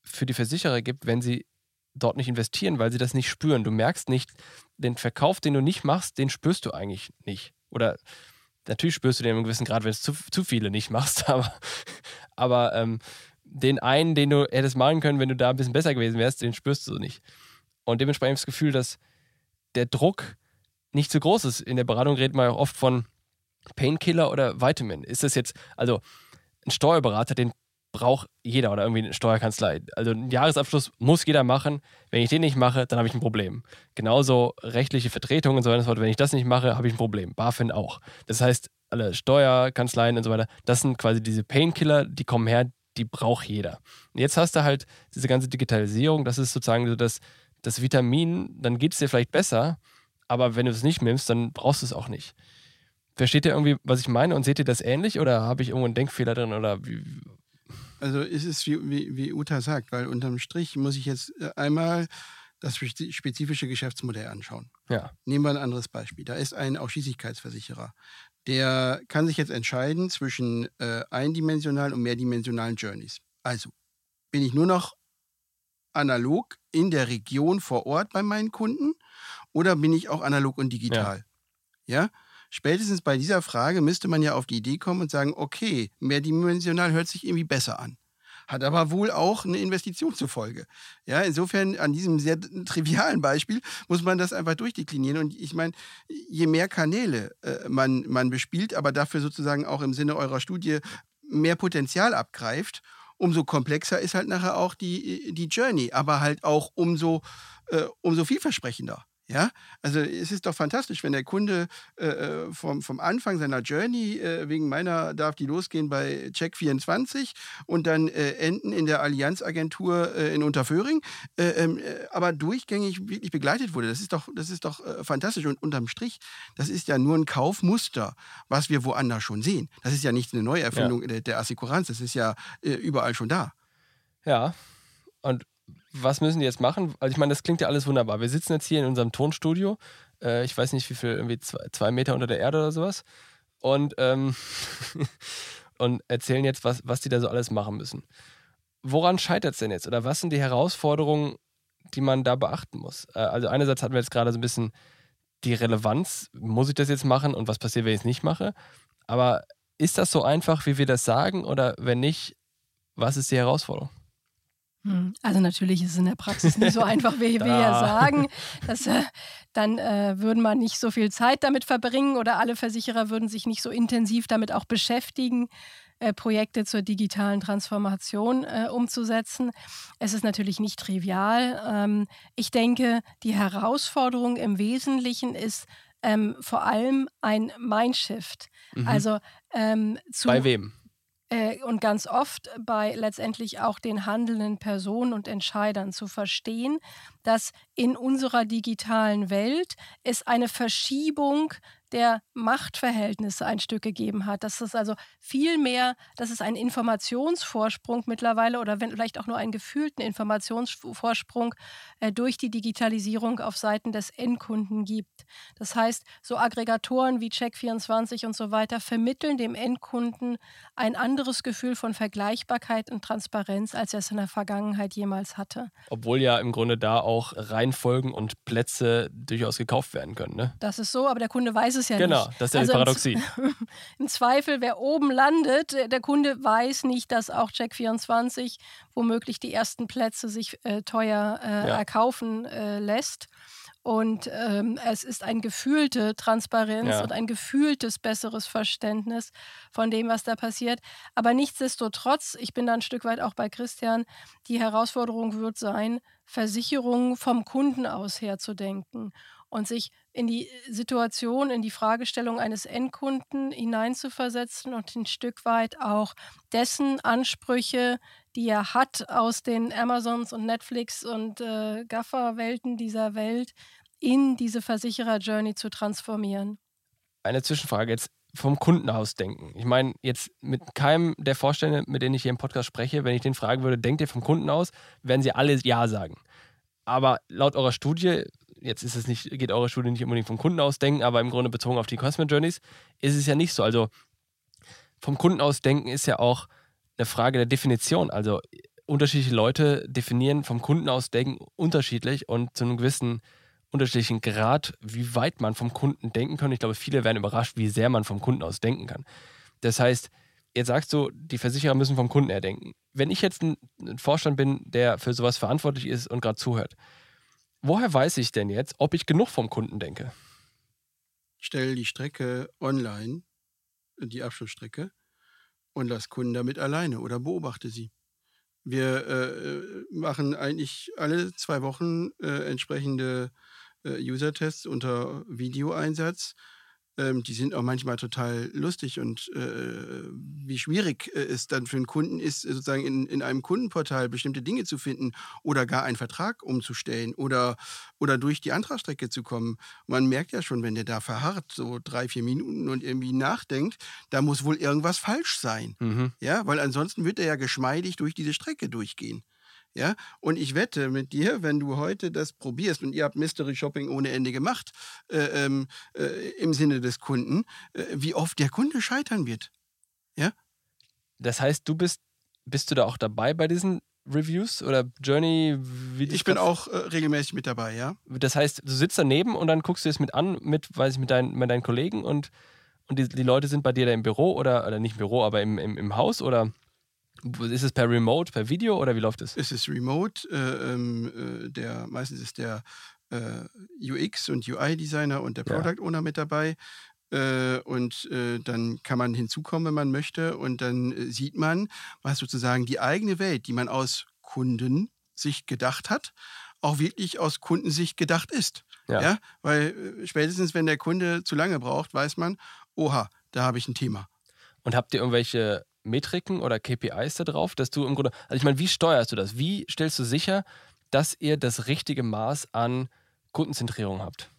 für die Versicherer gibt, wenn sie dort nicht investieren, weil sie das nicht spüren. Du merkst nicht, den Verkauf, den du nicht machst, den spürst du eigentlich nicht. Oder natürlich spürst du den in einem gewissen Grad, wenn es zu, zu viele nicht machst, aber, aber ähm, den einen, den du hättest machen können, wenn du da ein bisschen besser gewesen wärst, den spürst du nicht. Und dementsprechend das Gefühl, dass der Druck nicht zu groß ist. In der Beratung redet man ja oft von Painkiller oder Vitamin. Ist das jetzt, also ein Steuerberater, den braucht jeder oder irgendwie eine Steuerkanzlei. Also einen Jahresabschluss muss jeder machen. Wenn ich den nicht mache, dann habe ich ein Problem. Genauso rechtliche Vertretungen und so weiter. Wenn ich das nicht mache, habe ich ein Problem. BaFin auch. Das heißt, alle Steuerkanzleien und so weiter, das sind quasi diese Painkiller, die kommen her, die braucht jeder. Und jetzt hast du halt diese ganze Digitalisierung, das ist sozusagen so das, das Vitamin, dann geht es dir vielleicht besser, aber wenn du es nicht nimmst, dann brauchst du es auch nicht. Versteht ihr irgendwie, was ich meine und seht ihr das ähnlich oder habe ich irgendwo einen Denkfehler drin oder wie, also ist es wie, wie, wie Uta sagt, weil unterm Strich muss ich jetzt äh, einmal das spezifische Geschäftsmodell anschauen. Ja. Nehmen wir ein anderes Beispiel. Da ist ein Ausschließlichkeitsversicherer. Der kann sich jetzt entscheiden zwischen äh, eindimensionalen und mehrdimensionalen Journeys. Also bin ich nur noch analog in der Region vor Ort bei meinen Kunden oder bin ich auch analog und digital? Ja. ja? Spätestens bei dieser Frage müsste man ja auf die Idee kommen und sagen, okay, mehrdimensional hört sich irgendwie besser an. Hat aber wohl auch eine Investition zur Folge. Ja, insofern an diesem sehr trivialen Beispiel muss man das einfach durchdeklinieren. Und ich meine, je mehr Kanäle äh, man, man bespielt, aber dafür sozusagen auch im Sinne eurer Studie mehr Potenzial abgreift, umso komplexer ist halt nachher auch die, die Journey, aber halt auch umso, äh, umso vielversprechender. Ja, also es ist doch fantastisch, wenn der Kunde äh, äh, vom, vom Anfang seiner Journey, äh, wegen meiner darf die losgehen bei Check24 und dann äh, enden in der Allianzagentur äh, in Unterföhring, äh, ähm, aber durchgängig wirklich begleitet wurde. Das ist doch, das ist doch fantastisch. Und unterm Strich, das ist ja nur ein Kaufmuster, was wir woanders schon sehen. Das ist ja nicht eine Neuerfindung ja. der, der Assekuranz, das ist ja überall schon da. Ja, und was müssen die jetzt machen? Also ich meine, das klingt ja alles wunderbar. Wir sitzen jetzt hier in unserem Tonstudio. Äh, ich weiß nicht, wie viel, irgendwie zwei, zwei, Meter unter der Erde oder sowas. Und, ähm, und erzählen jetzt, was, was die da so alles machen müssen. Woran scheitert es denn jetzt? Oder was sind die Herausforderungen, die man da beachten muss? Äh, also einerseits hatten wir jetzt gerade so ein bisschen die Relevanz. Muss ich das jetzt machen? Und was passiert, wenn ich es nicht mache? Aber ist das so einfach, wie wir das sagen? Oder wenn nicht, was ist die Herausforderung? Hm, also natürlich ist es in der Praxis nicht so einfach, wie wir ja sagen. Dass, äh, dann äh, würde man nicht so viel Zeit damit verbringen oder alle Versicherer würden sich nicht so intensiv damit auch beschäftigen, äh, Projekte zur digitalen Transformation äh, umzusetzen. Es ist natürlich nicht trivial. Ähm, ich denke, die Herausforderung im Wesentlichen ist ähm, vor allem ein Mindshift. Mhm. Also ähm, zu, Bei wem? Äh, und ganz oft bei letztendlich auch den handelnden Personen und Entscheidern zu verstehen, dass in unserer digitalen Welt es eine Verschiebung der Machtverhältnisse ein Stück gegeben hat. Dass es also viel mehr, dass es einen Informationsvorsprung mittlerweile oder wenn vielleicht auch nur einen gefühlten Informationsvorsprung äh, durch die Digitalisierung auf Seiten des Endkunden gibt. Das heißt, so Aggregatoren wie Check24 und so weiter vermitteln dem Endkunden ein anderes Gefühl von Vergleichbarkeit und Transparenz, als er es in der Vergangenheit jemals hatte. Obwohl ja im Grunde da auch Reihenfolgen und Plätze durchaus gekauft werden können. Ne? Das ist so, aber der Kunde weiß es ja genau, nicht. Genau, das ist ja also die Paradoxie. Im, Im, Zweifel, wer oben landet, der Kunde weiß nicht, dass auch Check24 womöglich die ersten Plätze sich äh, teuer äh, ja. erkaufen äh, lässt. Und ähm, es ist eine gefühlte Transparenz ja. und ein gefühltes besseres Verständnis von dem, was da passiert. Aber nichtsdestotrotz, ich bin da ein Stück weit auch bei Christian, die Herausforderung wird sein, Versicherungen vom Kunden aus herzudenken und sich in die Situation, in die Fragestellung eines Endkunden hineinzuversetzen und ein Stück weit auch dessen Ansprüche, die er hat aus den Amazons und Netflix und äh, Gaffer-Welten dieser Welt, in diese Versicherer-Journey zu transformieren. Eine Zwischenfrage jetzt vom Kunden aus denken. Ich meine, jetzt mit keinem der Vorstände, mit denen ich hier im Podcast spreche, wenn ich den fragen würde, denkt ihr vom Kunden aus, werden sie alle Ja sagen. Aber laut eurer Studie jetzt ist es nicht, geht eure Studie nicht unbedingt vom Kunden aus denken, aber im Grunde bezogen auf die Customer Journeys, ist es ja nicht so. Also vom Kunden aus denken ist ja auch eine Frage der Definition. Also unterschiedliche Leute definieren vom Kunden aus denken unterschiedlich und zu einem gewissen unterschiedlichen Grad, wie weit man vom Kunden denken kann. Ich glaube, viele werden überrascht, wie sehr man vom Kunden aus denken kann. Das heißt, jetzt sagst du, die Versicherer müssen vom Kunden her denken. Wenn ich jetzt ein Vorstand bin, der für sowas verantwortlich ist und gerade zuhört, woher weiß ich denn jetzt, ob ich genug vom Kunden denke? Stell die Strecke online, die Abschlussstrecke, und lass Kunden damit alleine oder beobachte sie. Wir äh, machen eigentlich alle zwei Wochen äh, entsprechende äh, User-Tests unter Videoeinsatz ähm, die sind auch manchmal total lustig und äh, wie schwierig äh, es dann für einen Kunden ist, sozusagen in, in einem Kundenportal bestimmte Dinge zu finden oder gar einen Vertrag umzustellen oder, oder durch die Antragsstrecke zu kommen. Man merkt ja schon, wenn der da verharrt, so drei, vier Minuten und irgendwie nachdenkt, da muss wohl irgendwas falsch sein. Mhm. Ja, weil ansonsten wird er ja geschmeidig durch diese Strecke durchgehen. Ja, und ich wette mit dir, wenn du heute das probierst und ihr habt Mystery Shopping ohne Ende gemacht, äh, ähm, äh, im Sinne des Kunden, äh, wie oft der Kunde scheitern wird. Ja? Das heißt, du bist, bist du da auch dabei bei diesen Reviews oder Journey? ich bin auch äh, regelmäßig mit dabei, ja. Das heißt, du sitzt daneben und dann guckst du es mit an, mit, weiß ich, mit, dein, mit deinen Kollegen und, und die, die Leute sind bei dir da im Büro oder, oder nicht im Büro, aber im, im, im Haus oder? Ist es per Remote, per Video oder wie läuft es? Es ist Remote. Äh, ähm, äh, der, meistens ist der äh, UX- und UI-Designer und der Product Owner mit dabei. Äh, und äh, dann kann man hinzukommen, wenn man möchte. Und dann äh, sieht man, was sozusagen die eigene Welt, die man aus Kundensicht gedacht hat, auch wirklich aus Kundensicht gedacht ist. Ja. ja? Weil spätestens, wenn der Kunde zu lange braucht, weiß man, oha, da habe ich ein Thema. Und habt ihr irgendwelche Metriken oder KPIs da drauf, dass du im Grunde, also ich meine, wie steuerst du das? Wie stellst du sicher, dass ihr das richtige Maß an Kundenzentrierung habt?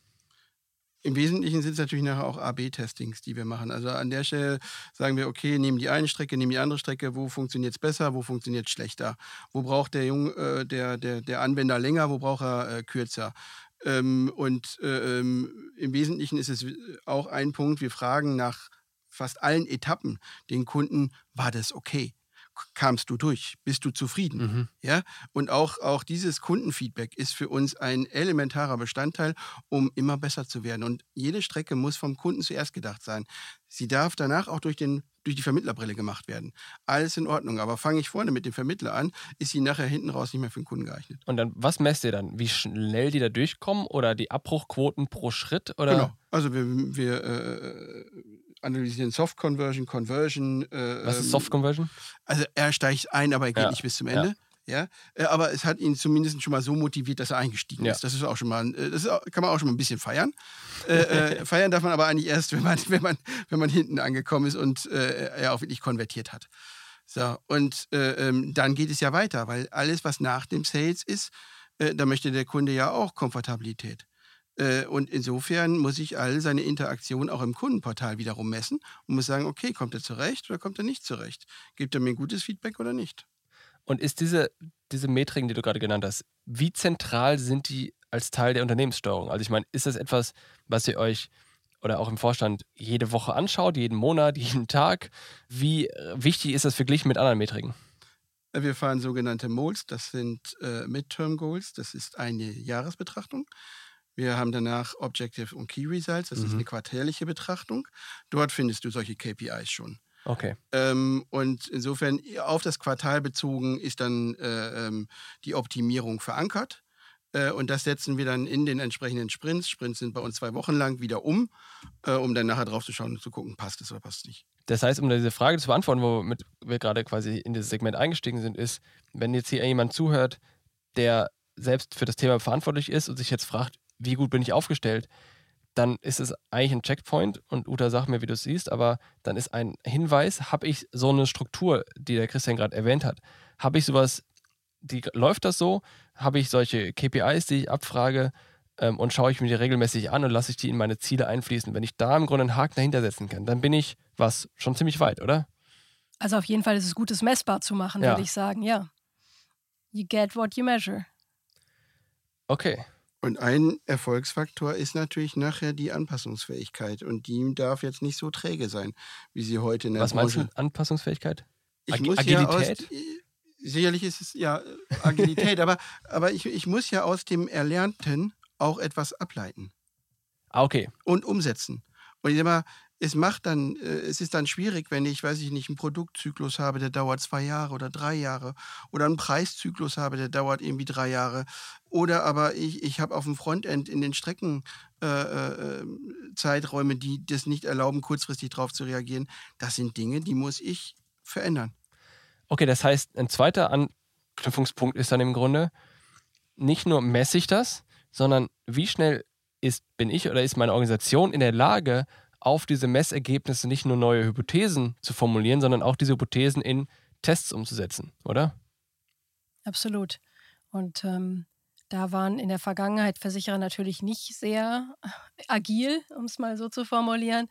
Im Wesentlichen sind es natürlich nachher auch AB-Testings, die wir machen. Also an der Stelle sagen wir, okay, nehmen die eine Strecke, nehmen die andere Strecke, wo funktioniert es besser, wo funktioniert es schlechter? Wo braucht der, Jung, äh, der, der, der Anwender länger, wo braucht er äh, kürzer? Ähm, und äh, ähm, im Wesentlichen ist es auch ein Punkt, wir fragen nach fast allen Etappen den Kunden, war das okay? kamst du durch? Bist du zufrieden? Mhm. Ja? Und auch, auch dieses Kundenfeedback ist für uns ein elementarer Bestandteil, um immer besser zu werden. Und jede Strecke muss vom Kunden zuerst gedacht sein. Sie darf danach auch durch, den, durch die Vermittlerbrille gemacht werden. Alles in Ordnung. Aber fange ich vorne mit dem Vermittler an, ist sie nachher hinten raus nicht mehr für den Kunden geeignet. Und dann, was messt ihr dann? Wie schnell die da durchkommen oder die Abbruchquoten pro Schritt? Oder? Genau. Also wir, wir äh, analysieren Soft Conversion, Conversion. Äh, Was ist ähm, Soft Conversion? Also er steigt ein, aber er geht ja. nicht bis zum Ende. Ja. ja. Äh, aber es hat ihn zumindest schon mal so motiviert, dass er eingestiegen ja. ist. Das ist auch schon mal, äh, das kann man auch schon mal ein bisschen feiern. äh, äh, feiern darf man aber eigentlich erst, wenn man, wenn man, wenn man hinten angekommen ist und er auch wirklich konvertiert hat. So, und äh, ähm, dann geht es ja weiter, weil alles, was nach dem Sales ist, da möchte der Kunde ja auch Komfortabilität. Äh, und insofern muss ich all seine Interaktion auch im Kundenportal wiederum messen und muss sagen, okay, kommt er zurecht oder kommt er nicht zurecht? Gibt er mir ein gutes Feedback oder nicht? Und ist diese, diese Metriken, die du gerade genannt hast, wie zentral sind die als Teil der Unternehmenssteuerung? Also ich meine, ist das etwas, was ihr euch oder auch im Vorstand jede Woche anschaut, jeden Monat, jeden Tag? Wie äh, wichtig ist das verglichen mit anderen Metriken? Wir fahren sogenannte MOLs, das sind äh, Midterm Goals, das ist eine Jahresbetrachtung. Wir haben danach Objective und Key Results, das mhm. ist eine quartärliche Betrachtung. Dort findest du solche KPIs schon. Okay. Ähm, und insofern auf das Quartal bezogen ist dann äh, ähm, die Optimierung verankert. Äh, und das setzen wir dann in den entsprechenden Sprints. Sprints sind bei uns zwei Wochen lang wieder um, äh, um dann nachher drauf zu schauen und zu gucken, passt es oder passt es nicht. Das heißt, um diese Frage zu beantworten, womit wir gerade quasi in dieses Segment eingestiegen sind, ist, wenn jetzt hier jemand zuhört, der selbst für das Thema verantwortlich ist und sich jetzt fragt, wie gut bin ich aufgestellt, dann ist es eigentlich ein Checkpoint und Uta sagt mir, wie du es siehst, aber dann ist ein Hinweis, habe ich so eine Struktur, die der Christian gerade erwähnt hat, habe ich sowas, die, läuft das so, habe ich solche KPIs, die ich abfrage ähm, und schaue ich mir die regelmäßig an und lasse ich die in meine Ziele einfließen. Wenn ich da im Grunde einen Haken dahinter setzen kann, dann bin ich was schon ziemlich weit, oder? Also auf jeden Fall ist es gut, es messbar zu machen, ja. würde ich sagen, ja. You get what you measure. Okay. Und ein Erfolgsfaktor ist natürlich nachher die Anpassungsfähigkeit. Und die darf jetzt nicht so träge sein, wie sie heute in der Was Branche. meinst du Anpassungsfähigkeit? Ich Ag muss Agilität? Ja aus, sicherlich ist es ja Agilität, aber, aber ich, ich muss ja aus dem Erlernten auch etwas ableiten. Ah, okay. Und umsetzen. Und ich sag mal, es macht dann, äh, es ist dann schwierig, wenn ich, weiß ich nicht, einen Produktzyklus habe, der dauert zwei Jahre oder drei Jahre. Oder einen Preiszyklus habe, der dauert irgendwie drei Jahre. Oder aber ich, ich habe auf dem Frontend in den Strecken äh, äh, Zeiträume, die das nicht erlauben, kurzfristig darauf zu reagieren. Das sind Dinge, die muss ich verändern. Okay, das heißt, ein zweiter Anknüpfungspunkt ist dann im Grunde, nicht nur messe ich das, sondern wie schnell ist, bin ich oder ist meine Organisation in der Lage, auf diese Messergebnisse nicht nur neue Hypothesen zu formulieren, sondern auch diese Hypothesen in Tests umzusetzen, oder? Absolut. Und ähm, da waren in der Vergangenheit Versicherer natürlich nicht sehr agil, um es mal so zu formulieren.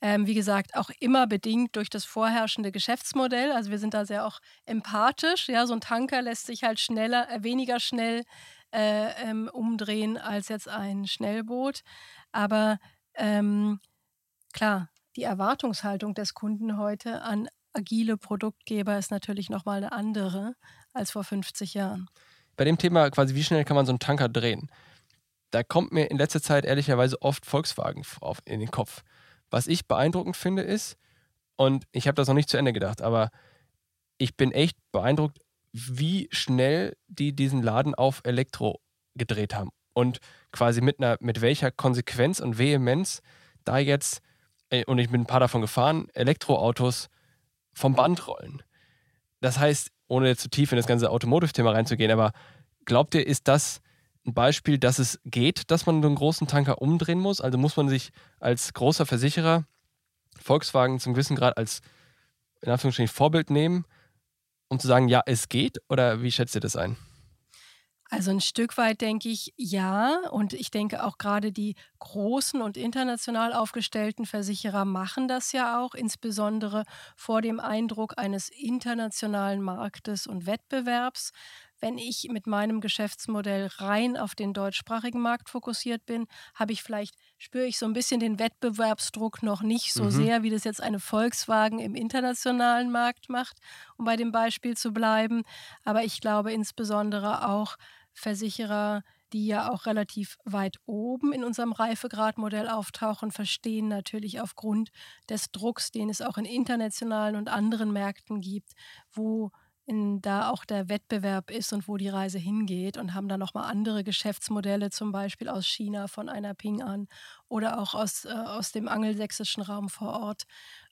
Ähm, wie gesagt, auch immer bedingt durch das vorherrschende Geschäftsmodell. Also wir sind da sehr auch empathisch. Ja, so ein Tanker lässt sich halt schneller, äh, weniger schnell äh, ähm, umdrehen als jetzt ein Schnellboot. Aber ähm, klar, die Erwartungshaltung des Kunden heute an agile Produktgeber ist natürlich nochmal eine andere als vor 50 Jahren. Bei dem Thema quasi, wie schnell kann man so einen Tanker drehen? Da kommt mir in letzter Zeit ehrlicherweise oft Volkswagen in den Kopf. Was ich beeindruckend finde ist, und ich habe das noch nicht zu Ende gedacht, aber ich bin echt beeindruckt, wie schnell die diesen Laden auf Elektro gedreht haben und quasi mit einer mit welcher Konsequenz und Vehemenz da jetzt und ich bin ein paar davon gefahren, Elektroautos vom Band rollen. Das heißt, ohne zu tief in das ganze Automotive-Thema reinzugehen, aber glaubt ihr, ist das ein Beispiel, dass es geht, dass man einen großen Tanker umdrehen muss? Also muss man sich als großer Versicherer Volkswagen zum gewissen Grad als in Anführungsstrichen Vorbild nehmen, um zu sagen, ja, es geht? Oder wie schätzt ihr das ein? Also ein Stück weit denke ich ja. Und ich denke auch gerade die großen und international aufgestellten Versicherer machen das ja auch, insbesondere vor dem Eindruck eines internationalen Marktes und Wettbewerbs. Wenn ich mit meinem Geschäftsmodell rein auf den deutschsprachigen Markt fokussiert bin, habe ich vielleicht, spüre ich so ein bisschen den Wettbewerbsdruck noch nicht so mhm. sehr, wie das jetzt eine Volkswagen im internationalen Markt macht, um bei dem Beispiel zu bleiben. Aber ich glaube insbesondere auch, Versicherer, die ja auch relativ weit oben in unserem Reifegradmodell auftauchen, verstehen natürlich aufgrund des Drucks, den es auch in internationalen und anderen Märkten gibt, wo in, da auch der Wettbewerb ist und wo die Reise hingeht und haben dann nochmal andere Geschäftsmodelle, zum Beispiel aus China von einer Ping an oder auch aus, äh, aus dem angelsächsischen Raum vor Ort,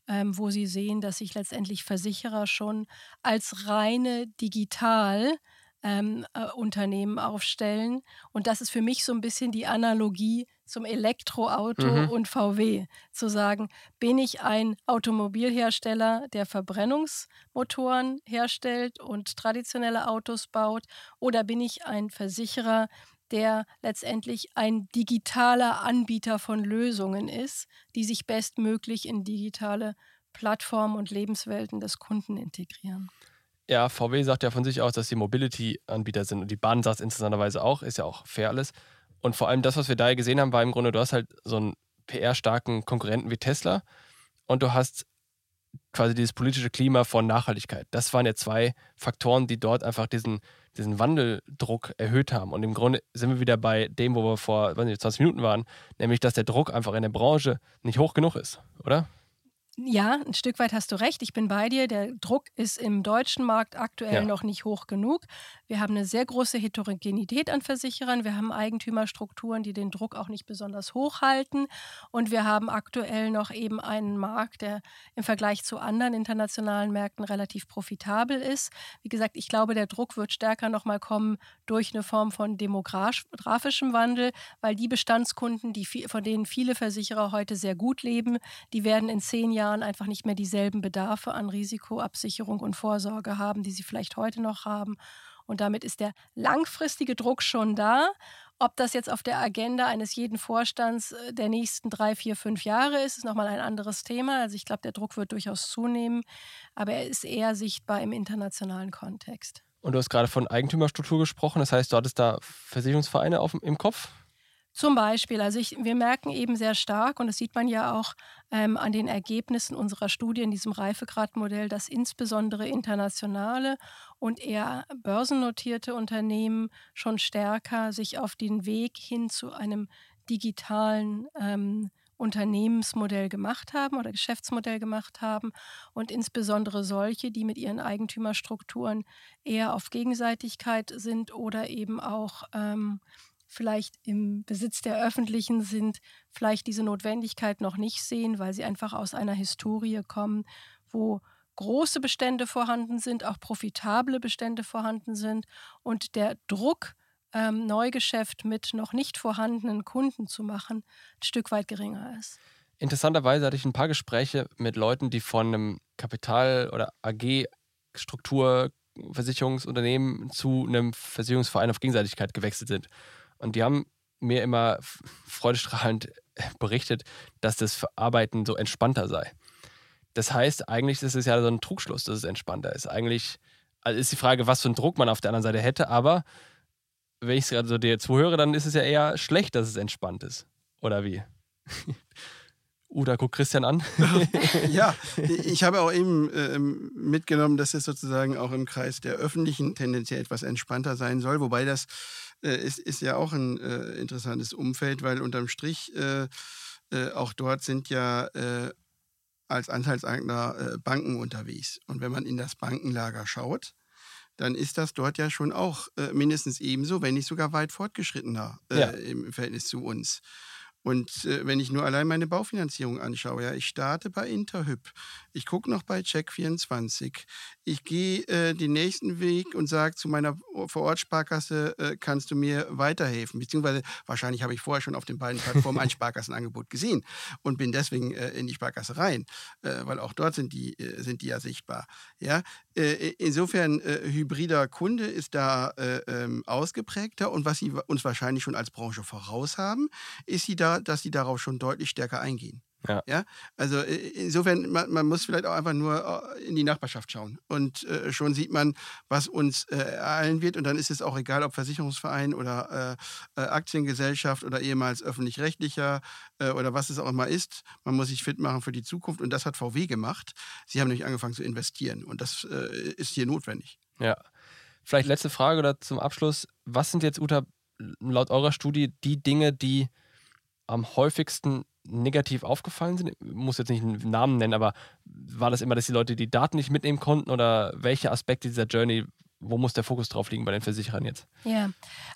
ähm, wo sie sehen, dass sich letztendlich Versicherer schon als reine digital ähm, äh, Unternehmen aufstellen. Und das ist für mich so ein bisschen die Analogie zum Elektroauto mhm. und VW. Zu sagen, bin ich ein Automobilhersteller, der Verbrennungsmotoren herstellt und traditionelle Autos baut, oder bin ich ein Versicherer, der letztendlich ein digitaler Anbieter von Lösungen ist, die sich bestmöglich in digitale Plattformen und Lebenswelten des Kunden integrieren. Ja, VW sagt ja von sich aus, dass sie Mobility-Anbieter sind und die Bahn sagt es interessanterweise auch, ist ja auch fair alles. Und vor allem das, was wir da gesehen haben, war im Grunde, du hast halt so einen PR-starken Konkurrenten wie Tesla und du hast quasi dieses politische Klima von Nachhaltigkeit. Das waren ja zwei Faktoren, die dort einfach diesen, diesen Wandeldruck erhöht haben. Und im Grunde sind wir wieder bei dem, wo wir vor nicht, 20 Minuten waren, nämlich dass der Druck einfach in der Branche nicht hoch genug ist, oder? Ja, ein Stück weit hast du recht. Ich bin bei dir. Der Druck ist im deutschen Markt aktuell ja. noch nicht hoch genug. Wir haben eine sehr große Heterogenität an Versicherern. Wir haben Eigentümerstrukturen, die den Druck auch nicht besonders hoch halten. Und wir haben aktuell noch eben einen Markt, der im Vergleich zu anderen internationalen Märkten relativ profitabel ist. Wie gesagt, ich glaube, der Druck wird stärker nochmal kommen durch eine Form von demografischem Wandel, weil die Bestandskunden, die, von denen viele Versicherer heute sehr gut leben, die werden in zehn Jahren Jahren einfach nicht mehr dieselben Bedarfe an Risikoabsicherung und Vorsorge haben, die sie vielleicht heute noch haben. Und damit ist der langfristige Druck schon da. Ob das jetzt auf der Agenda eines jeden Vorstands äh, der nächsten drei, vier, fünf Jahre ist, ist nochmal ein anderes Thema. Also ich glaube, der Druck wird durchaus zunehmen, aber er ist eher sichtbar im internationalen Kontext. Und du hast gerade von Eigentümerstruktur gesprochen, das heißt, du hattest da Versicherungsvereine auf, im Kopf? Zum Beispiel, also ich, wir merken eben sehr stark, und das sieht man ja auch ähm, an den Ergebnissen unserer Studie in diesem Reifegradmodell, dass insbesondere internationale und eher börsennotierte Unternehmen schon stärker sich auf den Weg hin zu einem digitalen ähm, Unternehmensmodell gemacht haben oder Geschäftsmodell gemacht haben und insbesondere solche, die mit ihren Eigentümerstrukturen eher auf Gegenseitigkeit sind oder eben auch ähm, vielleicht im Besitz der Öffentlichen sind, vielleicht diese Notwendigkeit noch nicht sehen, weil sie einfach aus einer Historie kommen, wo große Bestände vorhanden sind, auch profitable Bestände vorhanden sind und der Druck, ähm, Neugeschäft mit noch nicht vorhandenen Kunden zu machen, ein Stück weit geringer ist. Interessanterweise hatte ich ein paar Gespräche mit Leuten, die von einem Kapital- oder AG-Struktur Versicherungsunternehmen zu einem Versicherungsverein auf Gegenseitigkeit gewechselt sind. Und die haben mir immer freudestrahlend berichtet, dass das Arbeiten so entspannter sei. Das heißt, eigentlich ist es ja so ein Trugschluss, dass es entspannter ist. Eigentlich also ist die Frage, was für einen Druck man auf der anderen Seite hätte, aber wenn ich es gerade so dir zuhöre, dann ist es ja eher schlecht, dass es entspannt ist. Oder wie? Uda guckt Christian an. ja, ich habe auch eben äh, mitgenommen, dass es sozusagen auch im Kreis der Öffentlichen tendenziell etwas entspannter sein soll, wobei das äh, ist, ist ja auch ein äh, interessantes Umfeld, weil unterm Strich äh, äh, auch dort sind ja äh, als Anteilseigner Banken unterwegs. Und wenn man in das Bankenlager schaut, dann ist das dort ja schon auch mindestens ebenso, wenn nicht sogar weit fortgeschrittener ja. im Verhältnis zu uns. Und äh, wenn ich nur allein meine Baufinanzierung anschaue, ja, ich starte bei Interhyp, ich gucke noch bei Check24, ich gehe äh, den nächsten Weg und sage zu meiner Vorortsparkasse, äh, kannst du mir weiterhelfen? Beziehungsweise wahrscheinlich habe ich vorher schon auf den beiden Plattformen ein Sparkassenangebot gesehen und bin deswegen äh, in die Sparkasse rein, äh, weil auch dort sind die, äh, sind die ja sichtbar. Ja? insofern, hybrider Kunde ist da ähm, ausgeprägter und was sie uns wahrscheinlich schon als Branche voraus haben, ist sie da dass sie darauf schon deutlich stärker eingehen. Ja. ja. Also äh, insofern, man, man, muss vielleicht auch einfach nur äh, in die Nachbarschaft schauen. Und äh, schon sieht man, was uns äh, ereilen wird. Und dann ist es auch egal, ob Versicherungsverein oder äh, äh Aktiengesellschaft oder ehemals öffentlich-rechtlicher oder was es auch immer ist. Man muss sich fit machen für die Zukunft. Und das hat VW gemacht. Sie haben nämlich angefangen zu investieren. Und das ist hier notwendig. Ja. Vielleicht letzte Frage oder zum Abschluss. Was sind jetzt, Uta, laut eurer Studie die Dinge, die am häufigsten negativ aufgefallen sind? Ich muss jetzt nicht einen Namen nennen, aber war das immer, dass die Leute die Daten nicht mitnehmen konnten oder welche Aspekte dieser Journey wo muss der Fokus drauf liegen bei den Versicherern jetzt? Ja,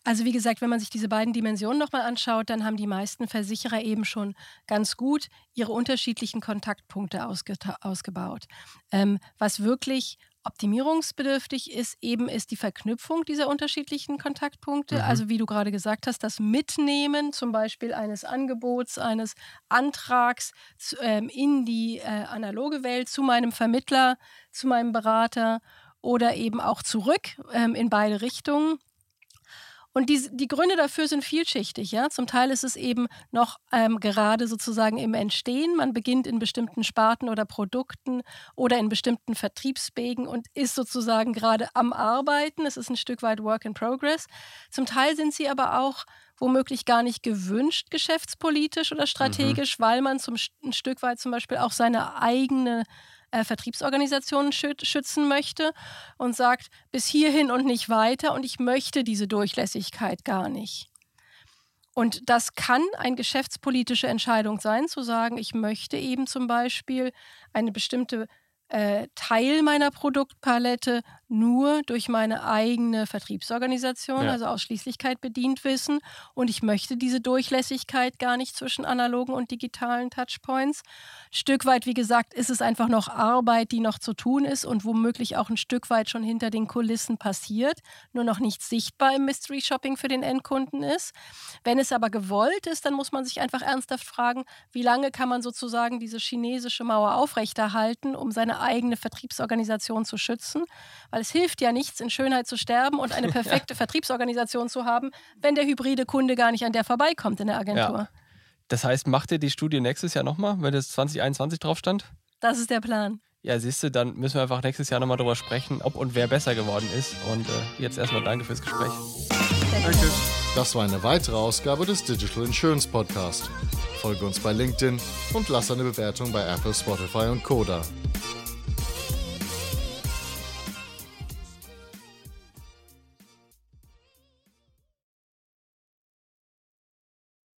also wie gesagt, wenn man sich diese beiden Dimensionen nochmal anschaut, dann haben die meisten Versicherer eben schon ganz gut ihre unterschiedlichen Kontaktpunkte ausgebaut. Ähm, was wirklich optimierungsbedürftig ist, eben ist die Verknüpfung dieser unterschiedlichen Kontaktpunkte. Mhm. Also wie du gerade gesagt hast, das Mitnehmen zum Beispiel eines Angebots, eines Antrags ähm, in die äh, analoge Welt zu meinem Vermittler, zu meinem Berater oder eben auch zurück ähm, in beide Richtungen. Und die, die Gründe dafür sind vielschichtig. Ja? Zum Teil ist es eben noch ähm, gerade sozusagen im Entstehen. Man beginnt in bestimmten Sparten oder Produkten oder in bestimmten Vertriebswegen und ist sozusagen gerade am Arbeiten. Es ist ein Stück weit Work in Progress. Zum Teil sind sie aber auch womöglich gar nicht gewünscht geschäftspolitisch oder strategisch, mhm. weil man zum, ein Stück weit zum Beispiel auch seine eigene äh, Vertriebsorganisationen schützen möchte und sagt, bis hierhin und nicht weiter und ich möchte diese Durchlässigkeit gar nicht. Und das kann eine geschäftspolitische Entscheidung sein, zu sagen, ich möchte eben zum Beispiel eine bestimmte äh, Teil meiner Produktpalette nur durch meine eigene Vertriebsorganisation, ja. also Ausschließlichkeit bedient wissen. Und ich möchte diese Durchlässigkeit gar nicht zwischen analogen und digitalen Touchpoints. Stück weit, wie gesagt, ist es einfach noch Arbeit, die noch zu tun ist und womöglich auch ein Stück weit schon hinter den Kulissen passiert, nur noch nicht sichtbar im Mystery Shopping für den Endkunden ist. Wenn es aber gewollt ist, dann muss man sich einfach ernsthaft fragen, wie lange kann man sozusagen diese chinesische Mauer aufrechterhalten, um seine eigene Vertriebsorganisation zu schützen? Weil es hilft ja nichts, in Schönheit zu sterben und eine perfekte ja. Vertriebsorganisation zu haben, wenn der hybride Kunde gar nicht an der vorbeikommt in der Agentur. Ja. Das heißt, macht ihr die Studie nächstes Jahr nochmal, wenn das 2021 drauf stand? Das ist der Plan. Ja, siehst du, dann müssen wir einfach nächstes Jahr nochmal darüber sprechen, ob und wer besser geworden ist. Und äh, jetzt erstmal danke fürs Gespräch. Danke. Das war eine weitere Ausgabe des Digital Insurance Podcast. Folge uns bei LinkedIn und lass eine Bewertung bei Apple, Spotify und Koda.